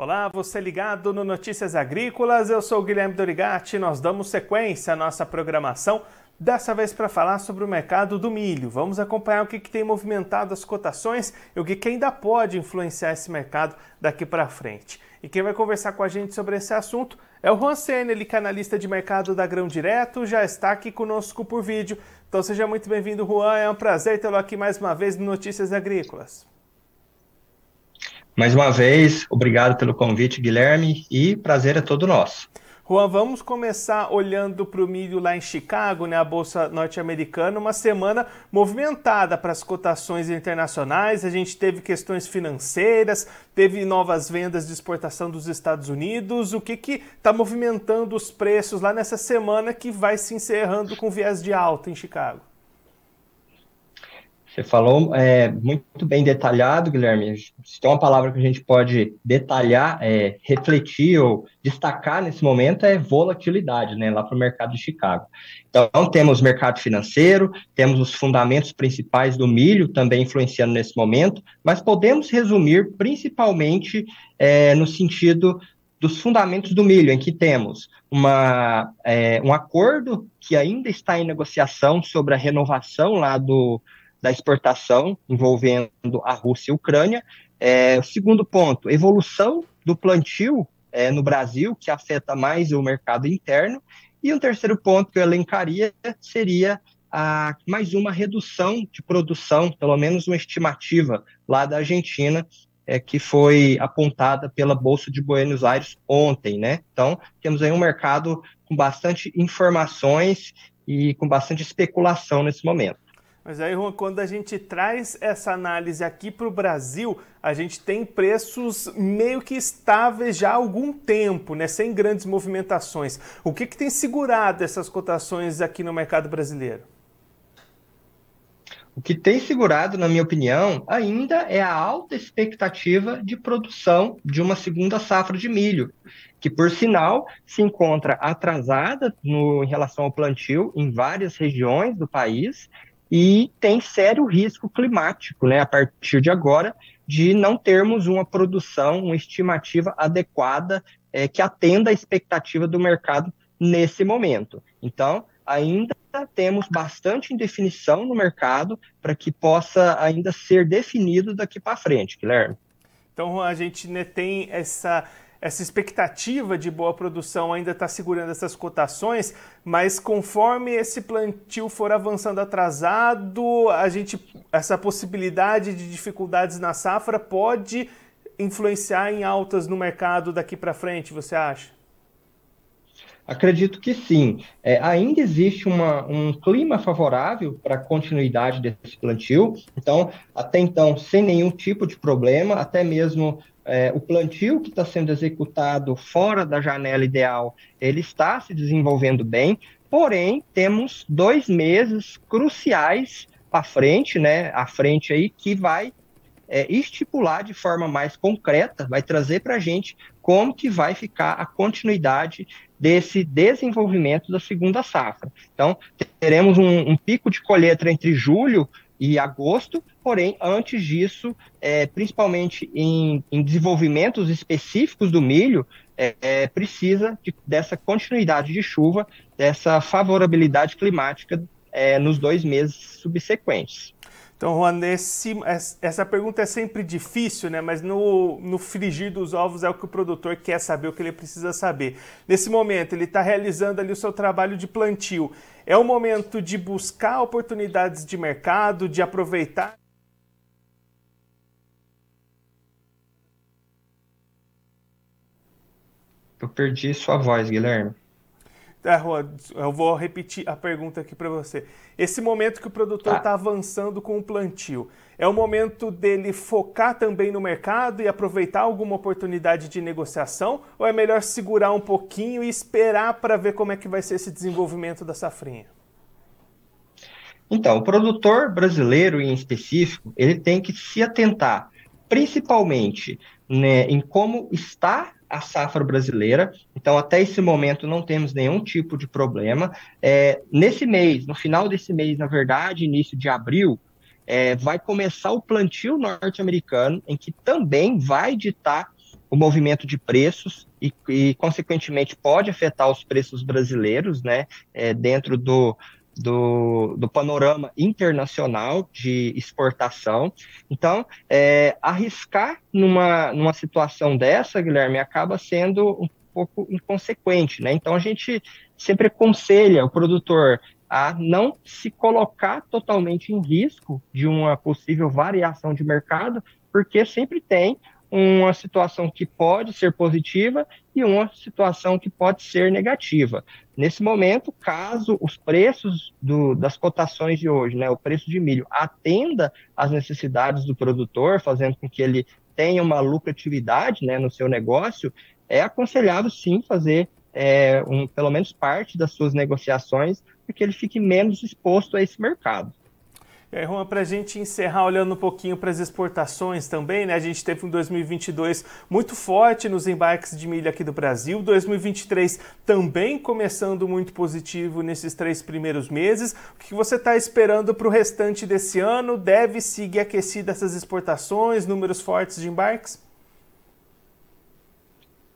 Olá, você ligado no Notícias Agrícolas, eu sou o Guilherme Dorigati, nós damos sequência à nossa programação, dessa vez para falar sobre o mercado do milho. Vamos acompanhar o que, que tem movimentado as cotações e o que, que ainda pode influenciar esse mercado daqui para frente. E quem vai conversar com a gente sobre esse assunto é o Juan Senna, ele canalista é de mercado da Grão Direto, já está aqui conosco por vídeo. Então seja muito bem-vindo, Juan, é um prazer tê-lo aqui mais uma vez no Notícias Agrícolas. Mais uma vez, obrigado pelo convite, Guilherme, e prazer é todo nosso. Juan, vamos começar olhando para o milho lá em Chicago, né, a Bolsa Norte-Americana, uma semana movimentada para as cotações internacionais. A gente teve questões financeiras, teve novas vendas de exportação dos Estados Unidos. O que está movimentando os preços lá nessa semana que vai se encerrando com viés de alta em Chicago? Você falou é, muito bem detalhado, Guilherme. Se tem uma palavra que a gente pode detalhar, é, refletir ou destacar nesse momento é volatilidade, né, lá para o mercado de Chicago. Então, temos mercado financeiro, temos os fundamentos principais do milho também influenciando nesse momento, mas podemos resumir principalmente é, no sentido dos fundamentos do milho, em que temos uma, é, um acordo que ainda está em negociação sobre a renovação lá do da exportação envolvendo a Rússia e a Ucrânia. É, o segundo ponto, evolução do plantio é, no Brasil, que afeta mais o mercado interno. E um terceiro ponto que eu elencaria seria a, mais uma redução de produção, pelo menos uma estimativa lá da Argentina, é, que foi apontada pela Bolsa de Buenos Aires ontem, né? Então, temos aí um mercado com bastante informações e com bastante especulação nesse momento. Mas aí, Juan, quando a gente traz essa análise aqui para o Brasil, a gente tem preços meio que estáveis já há algum tempo, né? sem grandes movimentações. O que, que tem segurado essas cotações aqui no mercado brasileiro? O que tem segurado, na minha opinião, ainda é a alta expectativa de produção de uma segunda safra de milho, que, por sinal, se encontra atrasada no, em relação ao plantio em várias regiões do país e tem sério risco climático, né, a partir de agora, de não termos uma produção, uma estimativa adequada é, que atenda a expectativa do mercado nesse momento. Então, ainda temos bastante indefinição no mercado para que possa ainda ser definido daqui para frente, Guilherme. Então, a gente né, tem essa essa expectativa de boa produção ainda está segurando essas cotações, mas conforme esse plantio for avançando atrasado, a gente essa possibilidade de dificuldades na safra pode influenciar em altas no mercado daqui para frente, você acha? Acredito que sim. É, ainda existe uma, um clima favorável para a continuidade desse plantio, então, até então, sem nenhum tipo de problema, até mesmo é, o plantio que está sendo executado fora da janela ideal, ele está se desenvolvendo bem, porém, temos dois meses cruciais à frente, né, à frente aí, que vai é, estipular de forma mais concreta, vai trazer para a gente como que vai ficar a continuidade desse desenvolvimento da segunda safra. Então, teremos um, um pico de colheita entre julho e agosto, porém, antes disso, é, principalmente em, em, desenvolvimentos específicos do milho, é, é, precisa de, dessa continuidade de chuva, dessa favorabilidade climática é, nos dois meses subsequentes. Então, Juan, esse, essa pergunta é sempre difícil, né? mas no, no frigir dos ovos é o que o produtor quer saber, o que ele precisa saber. Nesse momento, ele está realizando ali o seu trabalho de plantio. É o momento de buscar oportunidades de mercado, de aproveitar. Eu perdi sua voz, Guilherme. É, eu vou repetir a pergunta aqui para você. Esse momento que o produtor está tá avançando com o plantio, é o momento dele focar também no mercado e aproveitar alguma oportunidade de negociação? Ou é melhor segurar um pouquinho e esperar para ver como é que vai ser esse desenvolvimento da safrinha? Então, o produtor brasileiro em específico, ele tem que se atentar principalmente né, em como está a safra brasileira. Então, até esse momento, não temos nenhum tipo de problema. É, nesse mês, no final desse mês, na verdade, início de abril, é, vai começar o plantio norte-americano, em que também vai ditar o movimento de preços e, e, consequentemente, pode afetar os preços brasileiros, né, é, dentro do, do, do, panorama internacional de exportação. Então, é, arriscar numa, numa situação dessa, Guilherme, acaba sendo um pouco inconsequente, né? Então, a gente sempre aconselha o produtor a não se colocar totalmente em risco de uma possível variação de mercado, porque sempre tem uma situação que pode ser positiva e uma situação que pode ser negativa. Nesse momento, caso os preços do, das cotações de hoje, né, o preço de milho, atenda às necessidades do produtor, fazendo com que ele tenha uma lucratividade né, no seu negócio, é aconselhável sim fazer é, um, pelo menos parte das suas negociações para que ele fique menos exposto a esse mercado. Aí, Juan, para a gente encerrar olhando um pouquinho para as exportações também, né? A gente teve um 2022 muito forte nos embarques de milho aqui do Brasil, 2023 também começando muito positivo nesses três primeiros meses. O que você está esperando para o restante desse ano? Deve seguir aquecida essas exportações, números fortes de embarques?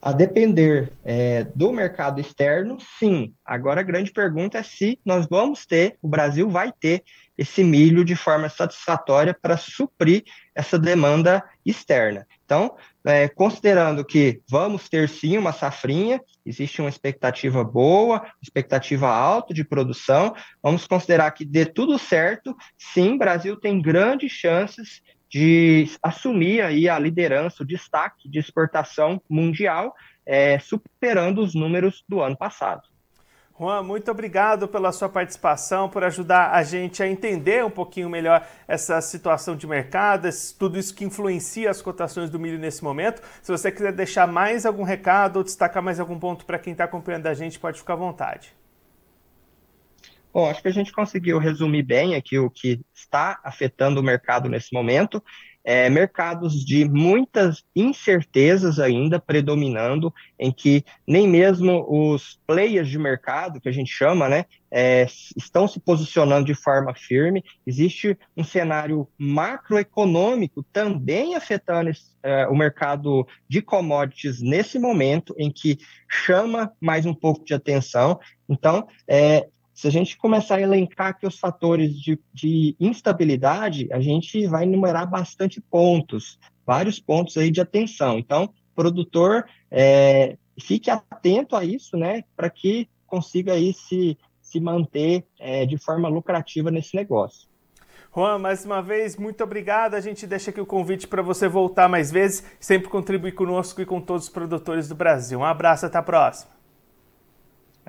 A depender é, do mercado externo, sim. Agora a grande pergunta é se nós vamos ter, o Brasil vai ter esse milho de forma satisfatória para suprir essa demanda externa. Então, é, considerando que vamos ter sim uma safrinha, existe uma expectativa boa, expectativa alta de produção, vamos considerar que dê tudo certo, sim, Brasil tem grandes chances de assumir aí a liderança, o destaque de exportação mundial, é, superando os números do ano passado. Juan, muito obrigado pela sua participação, por ajudar a gente a entender um pouquinho melhor essa situação de mercado, tudo isso que influencia as cotações do milho nesse momento. Se você quiser deixar mais algum recado ou destacar mais algum ponto para quem está acompanhando a gente, pode ficar à vontade. Bom, acho que a gente conseguiu resumir bem aqui o que está afetando o mercado nesse momento. É, mercados de muitas incertezas ainda predominando, em que nem mesmo os players de mercado, que a gente chama, né, é, estão se posicionando de forma firme. Existe um cenário macroeconômico também afetando é, o mercado de commodities nesse momento, em que chama mais um pouco de atenção. Então, é, se a gente começar a elencar aqui os fatores de, de instabilidade, a gente vai enumerar bastante pontos, vários pontos aí de atenção. Então, produtor, é, fique atento a isso, né, para que consiga aí se, se manter é, de forma lucrativa nesse negócio. Juan, mais uma vez, muito obrigado. A gente deixa aqui o convite para você voltar mais vezes, sempre contribuir conosco e com todos os produtores do Brasil. Um abraço, até a próxima.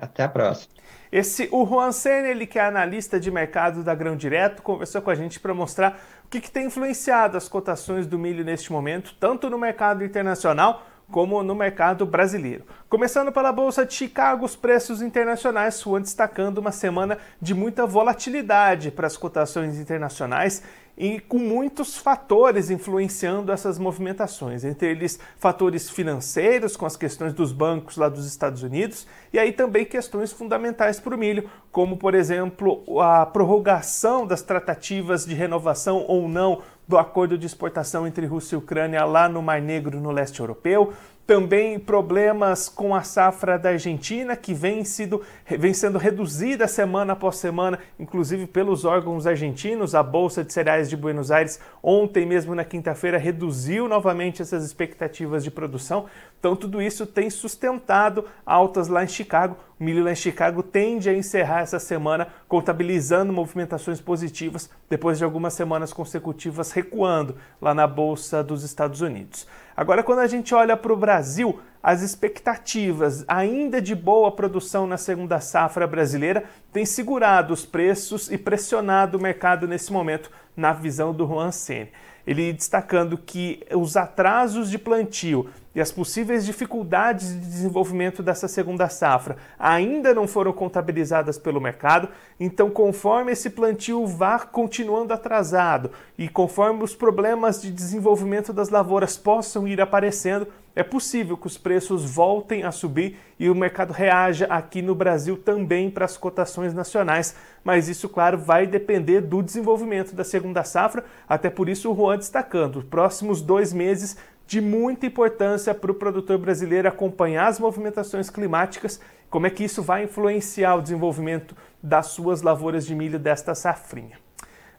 Até a próxima. Esse, o Juan Senna, ele que é analista de mercado da Grão Direto, conversou com a gente para mostrar o que, que tem influenciado as cotações do milho neste momento, tanto no mercado internacional como no mercado brasileiro. Começando pela Bolsa de Chicago, os preços internacionais foram destacando uma semana de muita volatilidade para as cotações internacionais e com muitos fatores influenciando essas movimentações, entre eles fatores financeiros, com as questões dos bancos lá dos Estados Unidos, e aí também questões fundamentais para o milho, como por exemplo a prorrogação das tratativas de renovação ou não do acordo de exportação entre Rússia e Ucrânia lá no Mar Negro, no leste europeu, também problemas com a safra da Argentina, que vem, sido, vem sendo reduzida semana após semana, inclusive pelos órgãos argentinos. A Bolsa de Cereais de Buenos Aires, ontem mesmo na quinta-feira, reduziu novamente essas expectativas de produção. Então, tudo isso tem sustentado altas lá em Chicago. O milho lá em Chicago tende a encerrar essa semana contabilizando movimentações positivas depois de algumas semanas consecutivas recuando lá na Bolsa dos Estados Unidos. Agora, quando a gente olha para o Brasil, as expectativas ainda de boa produção na segunda safra brasileira têm segurado os preços e pressionado o mercado nesse momento, na visão do Juan Sene. Ele destacando que os atrasos de plantio e as possíveis dificuldades de desenvolvimento dessa segunda safra ainda não foram contabilizadas pelo mercado, então, conforme esse plantio vá continuando atrasado e conforme os problemas de desenvolvimento das lavouras possam ir aparecendo, é possível que os preços voltem a subir e o mercado reaja aqui no Brasil também para as cotações nacionais, mas isso, claro, vai depender do desenvolvimento da segunda safra, até por isso o Juan destacando, os próximos dois meses de muita importância para o produtor brasileiro acompanhar as movimentações climáticas, como é que isso vai influenciar o desenvolvimento das suas lavouras de milho desta safrinha.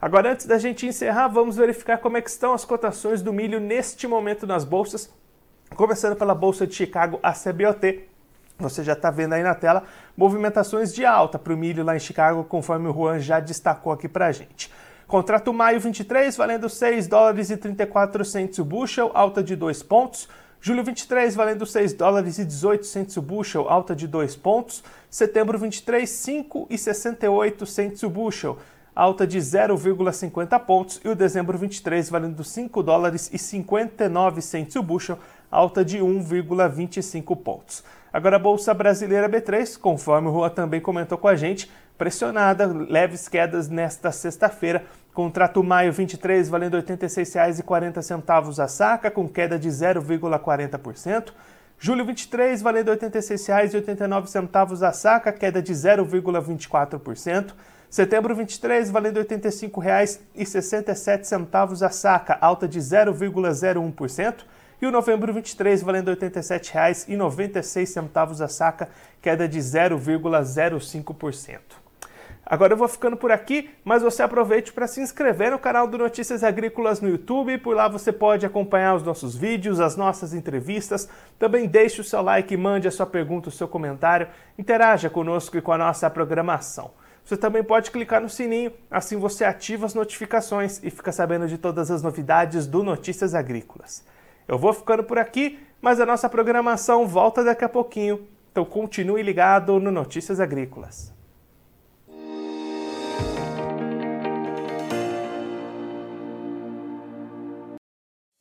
Agora, antes da gente encerrar, vamos verificar como é que estão as cotações do milho neste momento nas bolsas, começando pela Bolsa de Chicago, a CBOT. Você já está vendo aí na tela movimentações de alta para o milho lá em Chicago, conforme o Juan já destacou aqui para a gente. Contrato maio 23 valendo 6 dólares e 34 centos o bushel, alta de 2 pontos. Julho 23 valendo 6 dólares e 18 centos o bushel, alta de 2 pontos. Setembro 23, 5 e 68 centos o bushel, alta de 0,50 pontos. E o dezembro 23 valendo 5 dólares e 59 centos o bushel, alta de 1,25 pontos. Agora a Bolsa Brasileira B3, conforme o Rua também comentou com a gente, pressionada, leves quedas nesta sexta-feira, Contrato maio 23 valendo R$ 86,40 a saca, com queda de 0,40%. Julho 23 valendo R$ 86,89 a saca, queda de 0,24%. Setembro 23 valendo R$ 85,67 a saca, alta de 0,01%. E o novembro 23 valendo R$ 87,96 a saca, queda de 0,05%. Agora eu vou ficando por aqui, mas você aproveite para se inscrever no canal do Notícias Agrícolas no YouTube. Por lá você pode acompanhar os nossos vídeos, as nossas entrevistas. Também deixe o seu like, mande a sua pergunta, o seu comentário. Interaja conosco e com a nossa programação. Você também pode clicar no sininho, assim você ativa as notificações e fica sabendo de todas as novidades do Notícias Agrícolas. Eu vou ficando por aqui, mas a nossa programação volta daqui a pouquinho. Então continue ligado no Notícias Agrícolas.